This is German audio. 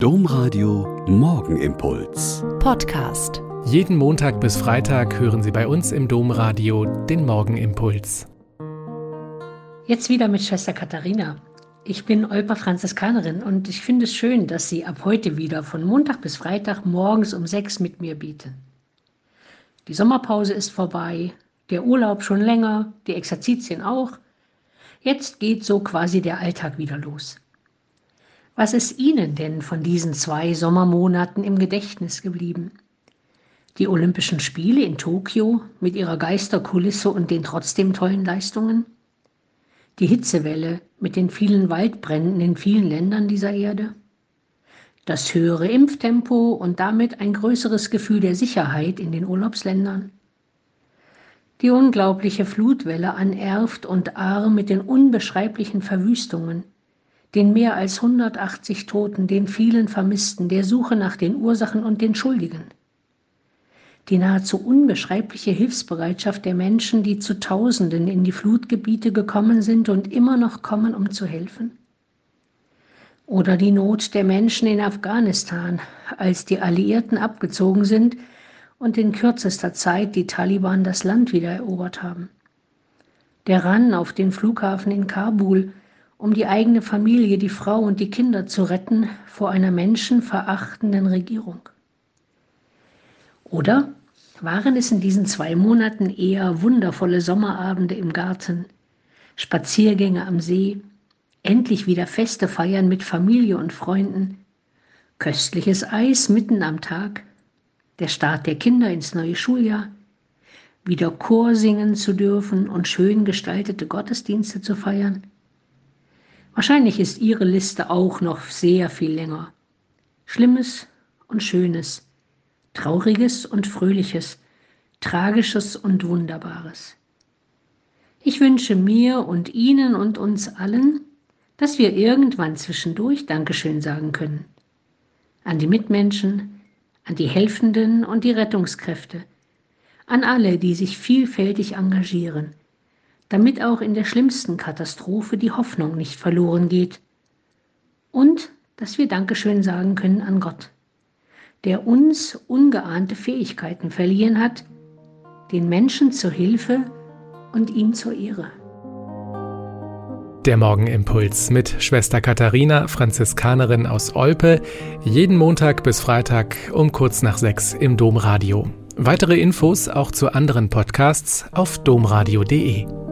Domradio Morgenimpuls. Podcast. Jeden Montag bis Freitag hören Sie bei uns im Domradio den Morgenimpuls. Jetzt wieder mit Schwester Katharina. Ich bin Olpa Franziskanerin und ich finde es schön, dass Sie ab heute wieder von Montag bis Freitag morgens um sechs mit mir bieten. Die Sommerpause ist vorbei, der Urlaub schon länger, die Exerzitien auch. Jetzt geht so quasi der Alltag wieder los. Was ist Ihnen denn von diesen zwei Sommermonaten im Gedächtnis geblieben? Die Olympischen Spiele in Tokio mit ihrer Geisterkulisse und den trotzdem tollen Leistungen? Die Hitzewelle mit den vielen Waldbränden in vielen Ländern dieser Erde? Das höhere Impftempo und damit ein größeres Gefühl der Sicherheit in den Urlaubsländern? Die unglaubliche Flutwelle an Erft und Ahr mit den unbeschreiblichen Verwüstungen, den mehr als 180 Toten, den vielen Vermissten, der Suche nach den Ursachen und den Schuldigen. Die nahezu unbeschreibliche Hilfsbereitschaft der Menschen, die zu Tausenden in die Flutgebiete gekommen sind und immer noch kommen, um zu helfen. Oder die Not der Menschen in Afghanistan, als die Alliierten abgezogen sind und in kürzester Zeit die Taliban das Land wieder erobert haben. Der Ran auf den Flughafen in Kabul, um die eigene Familie, die Frau und die Kinder zu retten vor einer menschenverachtenden Regierung? Oder waren es in diesen zwei Monaten eher wundervolle Sommerabende im Garten, Spaziergänge am See, endlich wieder Feste feiern mit Familie und Freunden, köstliches Eis mitten am Tag, der Start der Kinder ins neue Schuljahr, wieder Chor singen zu dürfen und schön gestaltete Gottesdienste zu feiern? Wahrscheinlich ist Ihre Liste auch noch sehr viel länger. Schlimmes und Schönes, Trauriges und Fröhliches, Tragisches und Wunderbares. Ich wünsche mir und Ihnen und uns allen, dass wir irgendwann zwischendurch Dankeschön sagen können. An die Mitmenschen, an die Helfenden und die Rettungskräfte, an alle, die sich vielfältig engagieren, damit auch in der schlimmsten Katastrophe die Hoffnung nicht verloren geht. Und dass wir Dankeschön sagen können an Gott, der uns ungeahnte Fähigkeiten verliehen hat, den Menschen zur Hilfe und ihm zur Ehre. Der Morgenimpuls mit Schwester Katharina, Franziskanerin aus Olpe, jeden Montag bis Freitag um kurz nach sechs im Domradio. Weitere Infos auch zu anderen Podcasts auf domradio.de.